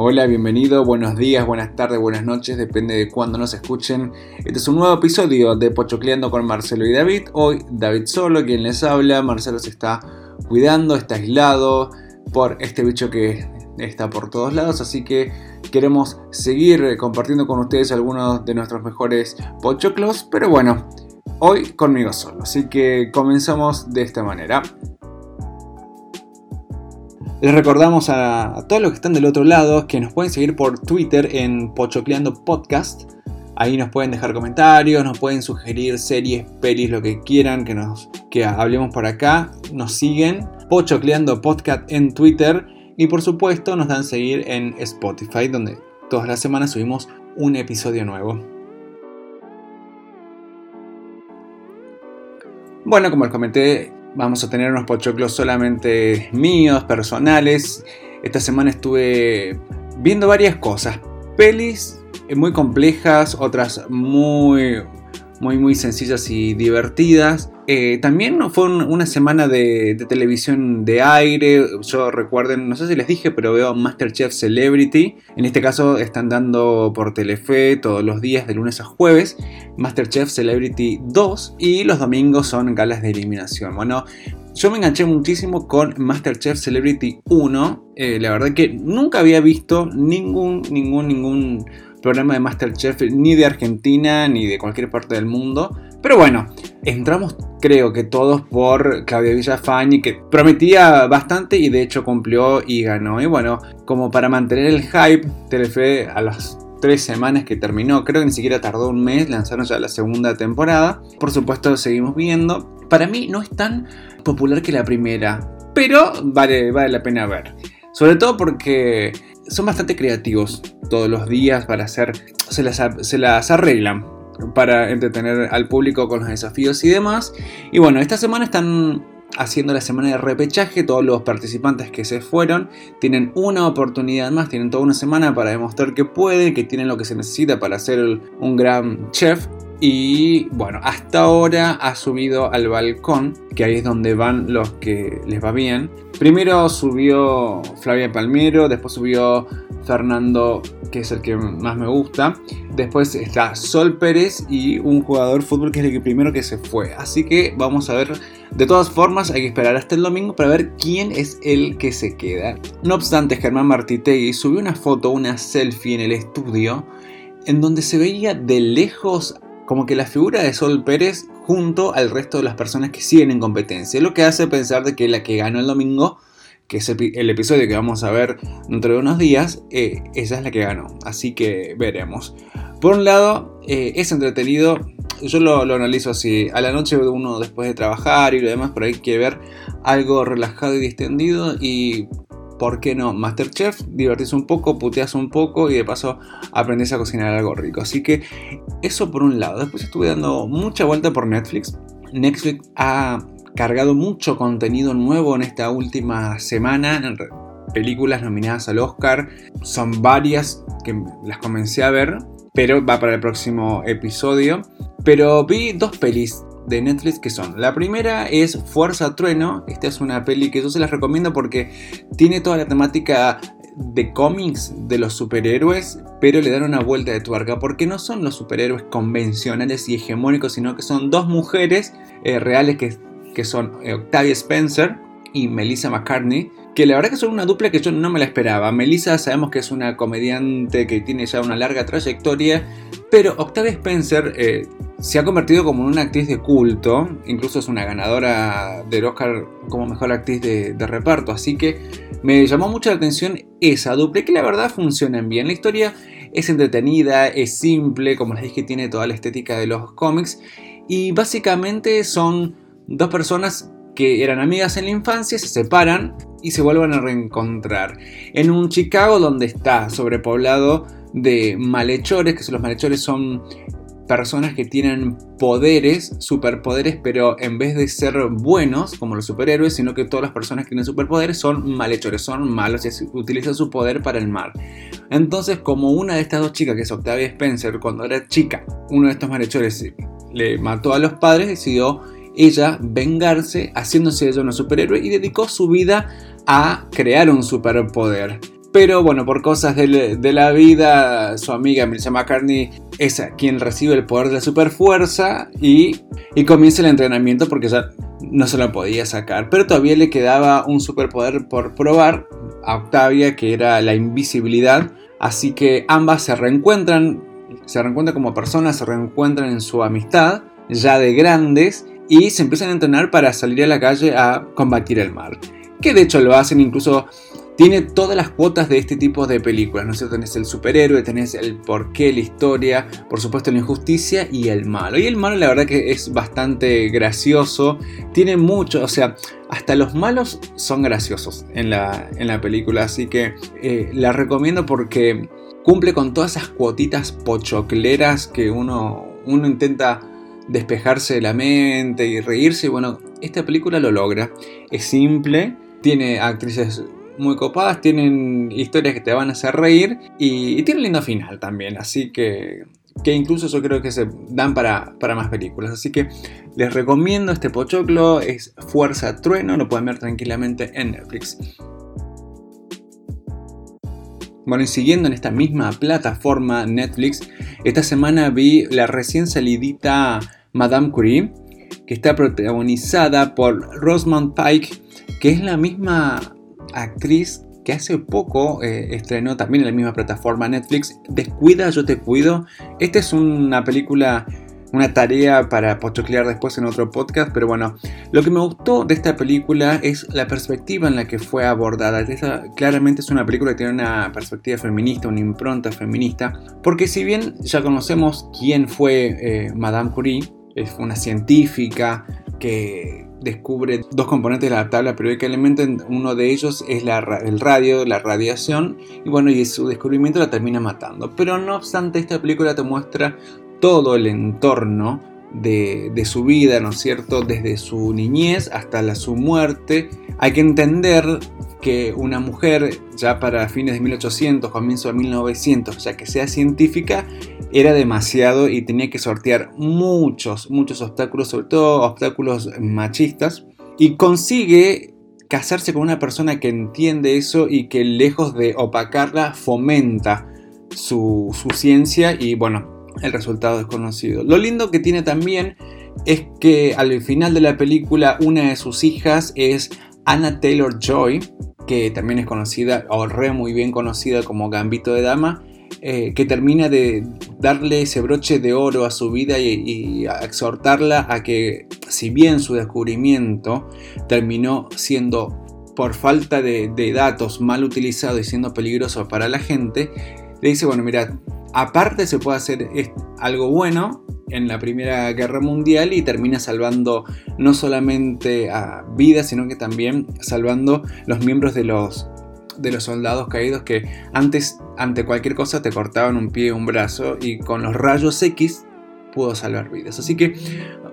Hola, bienvenido, buenos días, buenas tardes, buenas noches, depende de cuándo nos escuchen. Este es un nuevo episodio de Pochocleando con Marcelo y David. Hoy David solo, quien les habla. Marcelo se está cuidando, está aislado por este bicho que está por todos lados, así que queremos seguir compartiendo con ustedes algunos de nuestros mejores pochoclos, pero bueno, hoy conmigo solo, así que comenzamos de esta manera. Les recordamos a, todos los que están del otro lado que nos pueden seguir por Twitter en Pochocleando Podcast. Ahí nos pueden dejar comentarios, nos pueden sugerir series, pelis, lo que quieran que, nos, que hablemos por acá. Nos siguen Pochocleando Podcast en Twitter y por supuesto nos dan seguir en Spotify donde todas las semanas subimos un episodio nuevo. Bueno, como les comenté, Vamos a tener unos pochoclos solamente míos, personales. Esta semana estuve viendo varias cosas. Pelis muy complejas, otras muy muy muy sencillas y divertidas. Eh, también fue una semana de, televisión de aire. Yo recuerden, no sé si les dije, pero veo Masterchef Celebrity. En este caso están dando por Telefe todos los días de lunes a jueves. Masterchef Celebrity 2 y los domingos son galas de eliminación. Bueno, yo me enganché muchísimo con Masterchef Celebrity 1. Eh, la verdad que nunca había visto ningún, ningún, ningún programa de Masterchef ni de Argentina ni de cualquier parte del mundo. Pero bueno, entramos creo que todos por Claudia Villafañe que prometía bastante y de hecho cumplió y ganó. Y bueno, como para mantener el hype, Telefe a las tres semanas que terminó, creo que ni siquiera tardó un mes, lanzaron ya la segunda temporada. Por supuesto, seguimos viendo. Para mí no es tan popular que la primera, pero vale, vale la pena ver. Sobre todo porque son bastante creativos todos los días para hacer, se las, se las arreglan para entretener al público con los desafíos y demás. Y bueno, esta semana están haciendo la semana de repechaje. Todos los participantes que se fueron tienen una oportunidad más, tienen toda una semana para demostrar que pueden, que tienen lo que se necesita para ser un gran chef. Y bueno, hasta ahora ha subido al balcón, que ahí es donde van los que les va bien. Primero subió Flavia Palmero, después subió Fernando, que es el que más me gusta. Después está Sol Pérez y un jugador de fútbol que es el que primero que se fue. Así que vamos a ver. De todas formas, hay que esperar hasta el domingo para ver quién es el que se queda. No obstante, Germán Martitegui subió una foto, una selfie en el estudio, en donde se veía de lejos como que la figura de Sol Pérez junto al resto de las personas que siguen en competencia, lo que hace pensar de que la que ganó el domingo, que es el, episodio que vamos a ver dentro de unos días, eh, esa es la que ganó, así que veremos. Por un lado, eh, es entretenido, yo lo, analizo así, a la noche uno después de trabajar y lo demás, por ahí quiere ver algo relajado y distendido y ¿por qué no? Masterchef, divertís un poco, puteas un poco y de paso aprendes a cocinar algo rico. Así que eso por un lado. Después estuve dando mucha vuelta por Netflix. Netflix ha cargado mucho contenido nuevo en esta última semana. Películas nominadas al Oscar. Son varias que las comencé a ver, pero va para el próximo episodio. Pero vi dos pelis de Netflix que son. La primera es Fuerza Trueno. Esta es una peli que yo se las recomiendo porque tiene toda la temática de cómics de los superhéroes, pero le dan una vuelta de tuerca porque no son los superhéroes convencionales y hegemónicos, sino que son dos mujeres eh, reales que, que son eh, Octavia Spencer y Melissa McCartney, que la verdad que son una dupla que yo no me la esperaba. Melissa sabemos que es una comediante que tiene ya una larga trayectoria, pero Octavia Spencer eh, se ha convertido como en una actriz de culto, incluso es una ganadora del Oscar como mejor actriz de, reparto, así que me llamó mucho la atención esa dupla que la verdad funcionan bien. La historia es entretenida, es simple, como les dije, tiene toda la estética de los cómics y básicamente son dos personas que eran amigas en la infancia, se separan y se vuelven a reencontrar en un Chicago donde está sobrepoblado de malhechores, que los malhechores son personas que tienen poderes, superpoderes, pero en vez de ser buenos como los superhéroes, sino que todas las personas que tienen superpoderes son malhechores, son malos y utilizan su poder para el mal. Entonces, como una de estas dos chicas, que es Octavia Spencer, cuando era chica, uno de estos malhechores le mató a los padres, decidió ella vengarse haciéndose ella una superhéroe y dedicó su vida a crear un superpoder. Pero bueno, por cosas de, la vida, su amiga Melissa McCartney es quien recibe el poder de la superfuerza y, y comienza el entrenamiento porque ya no se lo podía sacar. Pero todavía le quedaba un superpoder por probar a Octavia, que era la invisibilidad. Así que ambas se reencuentran, se reencuentran como personas, se reencuentran en su amistad, ya de grandes, y se empiezan a entrenar para salir a la calle a combatir el mal. Que de hecho lo hacen incluso tiene todas las cuotas de este tipo de películas, ¿no es? Tenés el superhéroe, tenés el porqué, la historia, por supuesto la injusticia y el malo. Y el malo la verdad que es bastante gracioso, tiene mucho, o sea, hasta los malos son graciosos en la, en la película, así que eh, la recomiendo porque cumple con todas esas cuotitas pochocleras que uno, uno intenta despejarse de la mente y reírse. Y bueno, esta película lo logra. Es simple, tiene actrices muy copadas, tienen historias que te van a hacer reír y, tienen lindo final también, así que, que incluso yo creo que se dan para, para más películas. Así que les recomiendo este pochoclo, es Fuerza Trueno, lo pueden ver tranquilamente en Netflix. Bueno, y siguiendo en esta misma plataforma Netflix, esta semana vi la recién salidita Madame Curie, que está protagonizada por Rosamund Pike, que es la misma actriz que hace poco eh, estrenó también en la misma plataforma Netflix, Descuida, yo te cuido. Esta es una película, una tarea para pochoclear después en otro podcast, pero bueno, lo que me gustó de esta película es la perspectiva en la que fue abordada. claramente es una película que tiene una perspectiva feminista, una impronta feminista, porque si bien ya conocemos quién fue eh, Madame Curie, es una científica que descubre dos componentes de la tabla periódica de uno de ellos es el radio, la radiación, y bueno, y su descubrimiento la termina matando. Pero no obstante, esta película te muestra todo el entorno de, su vida, ¿no es cierto? Desde su niñez hasta la, su muerte. Hay que entender que una mujer ya para fines de 1800, comienzo de 1900, ya que sea científica, era demasiado y tenía que sortear muchos, muchos obstáculos, sobre todo obstáculos machistas, y consigue casarse con una persona que entiende eso y que lejos de opacarla fomenta su, su ciencia y bueno, el resultado es conocido. Lo lindo que tiene también es que al final de la película una de sus hijas es Anna Taylor Joy, que también es conocida o re muy bien conocida como Gambito de Dama, eh, que termina de darle ese broche de oro a su vida y, exhortarla a que, si bien su descubrimiento terminó siendo por falta de, datos mal utilizado y siendo peligroso para la gente, le dice, bueno, mira, aparte se puede hacer algo bueno en la Primera Guerra Mundial y termina salvando no solamente a vidas, sino que también salvando los miembros de los de los soldados caídos que antes, ante cualquier cosa, te cortaban un pie un brazo y con los rayos X pudo salvar vidas. Así que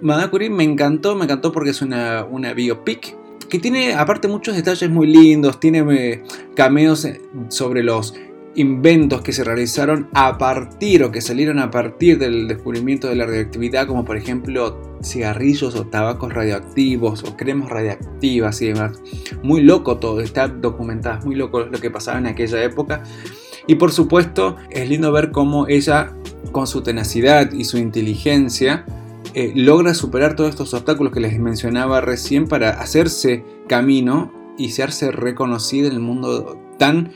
Madame me encantó, me encantó porque es una, una biopic que tiene aparte muchos detalles muy lindos, tiene eh, cameos eh, sobre los inventos que se realizaron a partir o que salieron a partir del descubrimiento de la radioactividad, como por ejemplo cigarrillos o tabacos radioactivos o cremas radioactivas y demás. Muy loco todo, está documentado, muy loco lo que pasaba en aquella época. Y por supuesto es lindo ver cómo ella, con su tenacidad y su inteligencia, eh, logra superar todos estos obstáculos que les mencionaba recién para hacerse camino y hacerse reconocida en el mundo tan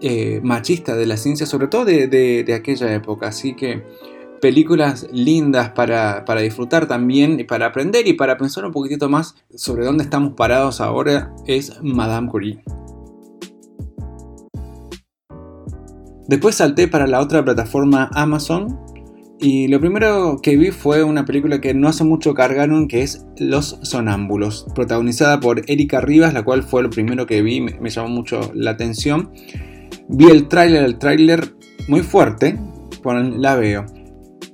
eh, machista de la ciencia, sobre todo de, aquella época. Así que películas lindas para, disfrutar también para aprender y para pensar un poquitito más sobre dónde estamos parados ahora es Madame Curie. Después salté para la otra plataforma Amazon y lo primero que vi fue una película que no hace mucho cargaron que es Los Sonámbulos, protagonizada por Erika Rivas, la cual fue lo primero que vi, me llamó mucho la atención. Vi el tráiler, el tráiler muy fuerte, la veo.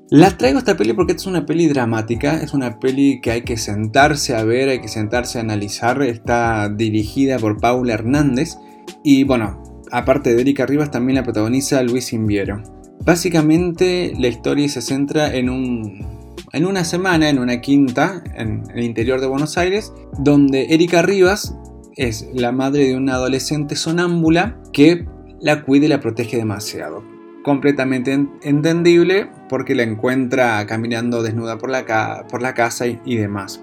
La traigo esta peli porque es una peli dramática, es una peli que hay que sentarse a ver, hay que sentarse a analizar, está dirigida por Paula Hernández y bueno, aparte de Erika Rivas también la protagoniza Luis Inviero. Básicamente la historia se centra en un en una semana, en una quinta, en el interior de Buenos Aires, donde Erika Rivas es la madre de una adolescente sonámbula que la cuida y la protege demasiado. Completamente entendible porque la encuentra caminando desnuda por la, casa y, demás.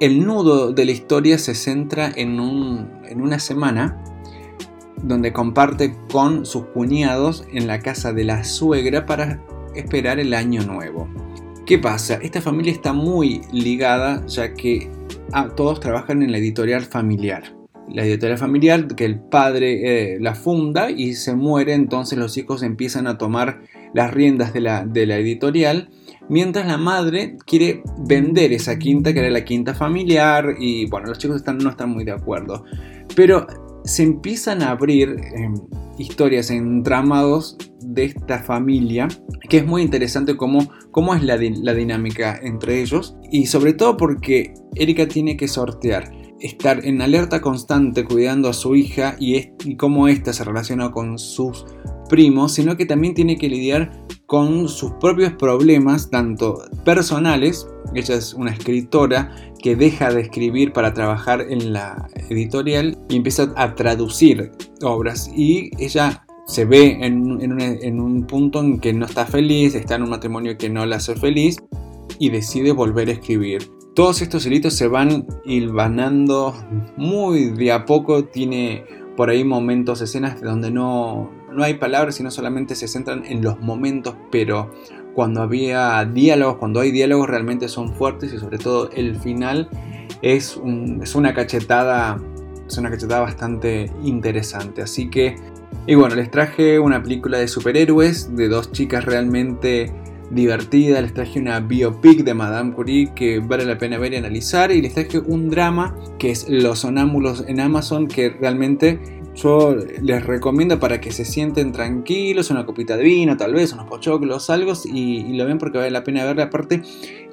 El nudo de la historia se centra en, en una semana donde comparte con sus cuñados en la casa de la suegra para esperar el año nuevo. ¿Qué pasa? Esta familia está muy ligada ya que ah, todos trabajan en la editorial familiar. La editorial familiar que el padre eh, la funda y se muere, entonces los hijos empiezan a tomar las riendas de la, de la editorial, mientras la madre quiere vender esa quinta que era la quinta familiar y bueno, los chicos están, no están muy de acuerdo. Pero se empiezan a abrir em, historias entramados de esta familia, que es muy interesante cómo, cómo es la, la dinámica entre ellos, y sobre todo porque Erika tiene que sortear estar en alerta constante cuidando a su hija y, y cómo ésta se relaciona con sus primos, sino que también tiene que lidiar con sus propios problemas, tanto personales, ella es una escritora que deja de escribir para trabajar en la editorial y empieza a traducir obras y ella se ve en, un, punto en que no está feliz, está en un matrimonio que no la hace feliz y decide volver a escribir. Todos estos hilitos se van hilvanando muy de a poco, tiene por ahí momentos, escenas donde no, no hay palabras, sino solamente se centran en los momentos, pero cuando había diálogos, cuando hay diálogos realmente son fuertes y sobre todo el final es, una cachetada es una cachetada bastante interesante. Así que, y bueno, les traje una película de superhéroes, de dos chicas realmente divertidas, les traje una biopic de Madame Curie que vale la pena ver y analizar, y les traje un drama que es Los Sonámbulos en Amazon, que realmente yo les recomiendo para que se sienten tranquilos, una copita de vino, tal vez, unos pochoclos, algo, y, lo ven porque vale la pena verla. Aparte,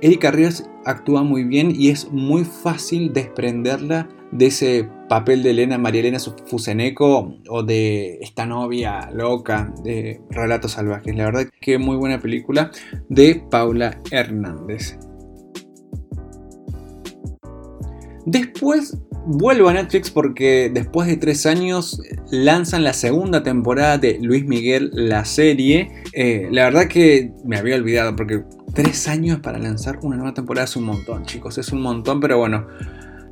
Erika Ríos actúa muy bien y es muy fácil desprenderla de ese papel de Elena, María Elena Fuseneco o de esta novia loca de Relatos Salvajes. La verdad que muy buena película de Paula Hernández. Después vuelvo a Netflix porque después de tres años lanzan la segunda temporada de Luis Miguel, la serie. Eh, la verdad que me había olvidado porque tres años para lanzar una nueva temporada es un montón, chicos, es un montón, pero bueno,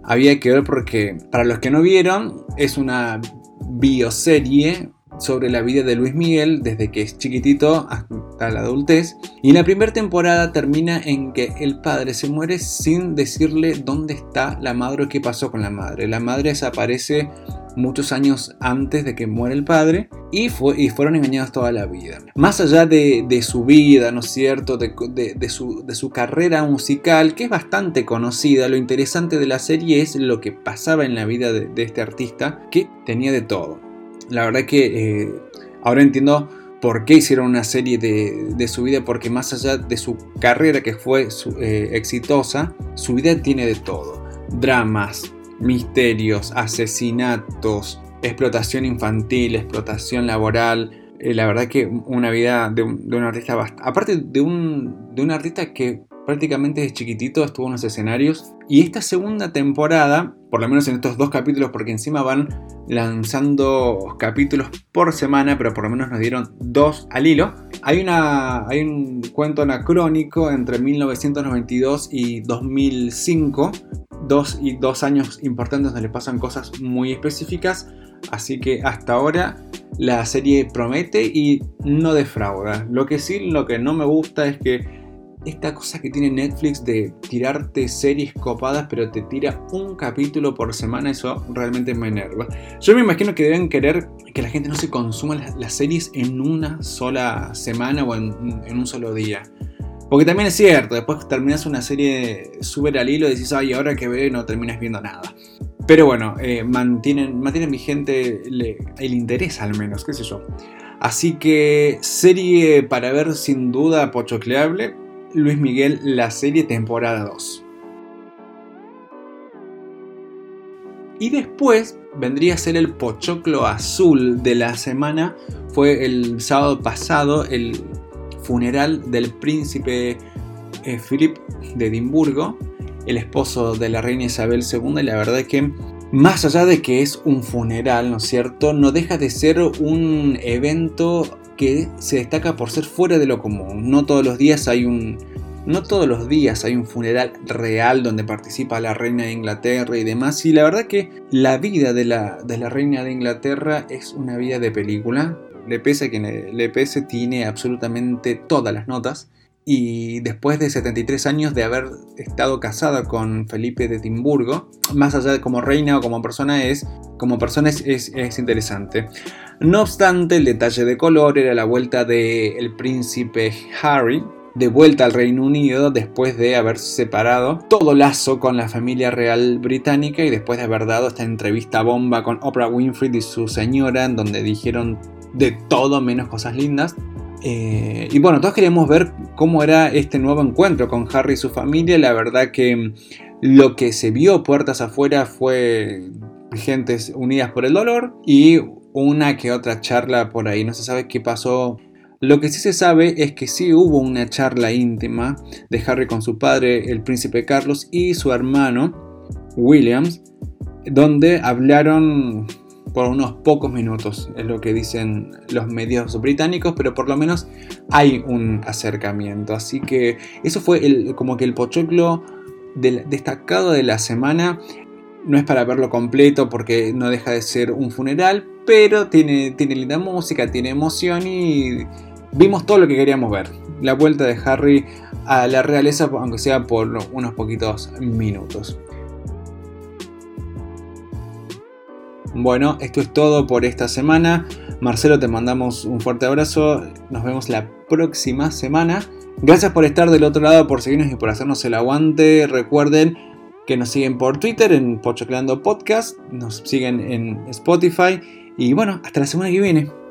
había que ver porque para los que no vieron es una bioserie sobre la vida de Luis Miguel desde que es chiquitito hasta la adultez. Y la primera temporada termina en que el padre se muere sin decirle dónde está la madre o qué pasó con la madre. La madre desaparece muchos años antes de que muera el padre y, fue, y fueron engañados toda la vida. Más allá de, su vida, ¿no es cierto? De, su, carrera musical, que es bastante conocida, lo interesante de la serie es lo que pasaba en la vida de este artista, que tenía de todo la verdad que eh, ahora entiendo por qué hicieron una serie de, su vida, porque más allá de su carrera que fue eh, exitosa, su vida tiene de todo. Dramas, misterios, asesinatos, explotación infantil, explotación laboral. Eh, la verdad que una vida de un, artista, aparte de un, de un artista que prácticamente desde chiquitito estuvo en los escenarios. Y esta segunda temporada, por lo menos en estos dos capítulos, porque encima van lanzando capítulos por semana, pero por lo menos nos dieron dos al hilo. Hay, una, hay un cuento anacrónico entre 1992 y 2005. Dos, y dos años importantes donde le pasan cosas muy específicas. Así que hasta ahora la serie promete y no defrauda. Lo que sí, lo que no me gusta es que esta cosa que tiene Netflix de tirarte series copadas, pero te tira un capítulo por semana, eso realmente me enerva. Yo me imagino que deben querer que la gente no se consuma las, series en una sola semana o en, un solo día. Porque también es cierto, después terminas una serie súper al hilo decís, ay, ahora que veo no terminas viendo nada. Pero bueno, eh, mantienen, mantienen vigente el interés al menos, qué sé yo. Así que serie para ver sin duda pochocleable. Luis Miguel la serie temporada 2. Y después vendría a ser el pochoclo azul de la semana. Fue el sábado pasado el funeral del príncipe Philip eh, de Edimburgo, el esposo de la reina Isabel II. Y la verdad es que más allá de que es un funeral, ¿no es cierto? No deja de ser un evento que se destaca por ser fuera de lo común. No todos los días hay un, no todos los días hay un funeral real donde participa la reina de Inglaterra y demás. Y la verdad que la vida de la, de la reina de Inglaterra es una vida de película. Le pese que le pese tiene absolutamente todas las notas y después de 73 años de haber estado casada con Felipe de Edimburgo, más allá de como reina o como persona es, como persona es, interesante. No obstante, el detalle de color era la vuelta del príncipe Harry, de vuelta al Reino Unido después de haber separado todo lazo con la familia real británica y después de haber dado esta entrevista bomba con Oprah Winfrey y su señora en donde dijeron de todo menos cosas lindas. Eh, y bueno, todos queríamos ver cómo era este nuevo encuentro con Harry y su familia. La verdad que lo que se vio puertas afuera fue gentes unidas por el dolor y una que otra charla por ahí. No se sabe qué pasó. Lo que sí se sabe es que sí hubo una charla íntima de Harry con su padre, el príncipe Carlos, y su hermano, Williams, donde hablaron por unos pocos minutos, es lo que dicen los medios británicos, pero por lo menos hay un acercamiento. Así que eso fue el, como que el pochoclo destacado de la semana. No es para verlo completo porque no deja de ser un funeral, pero tiene, tiene linda música, tiene emoción y vimos todo lo que queríamos ver. La vuelta de Harry a la realeza, aunque sea por unos poquitos minutos. Bueno, esto es todo por esta semana. Marcelo, te mandamos un fuerte abrazo. Nos vemos la próxima semana. Gracias por estar del otro lado, por seguirnos y por hacernos el aguante. Recuerden que nos siguen por Twitter en Pochoclando Podcast, nos siguen en Spotify. Y bueno, hasta la semana que viene.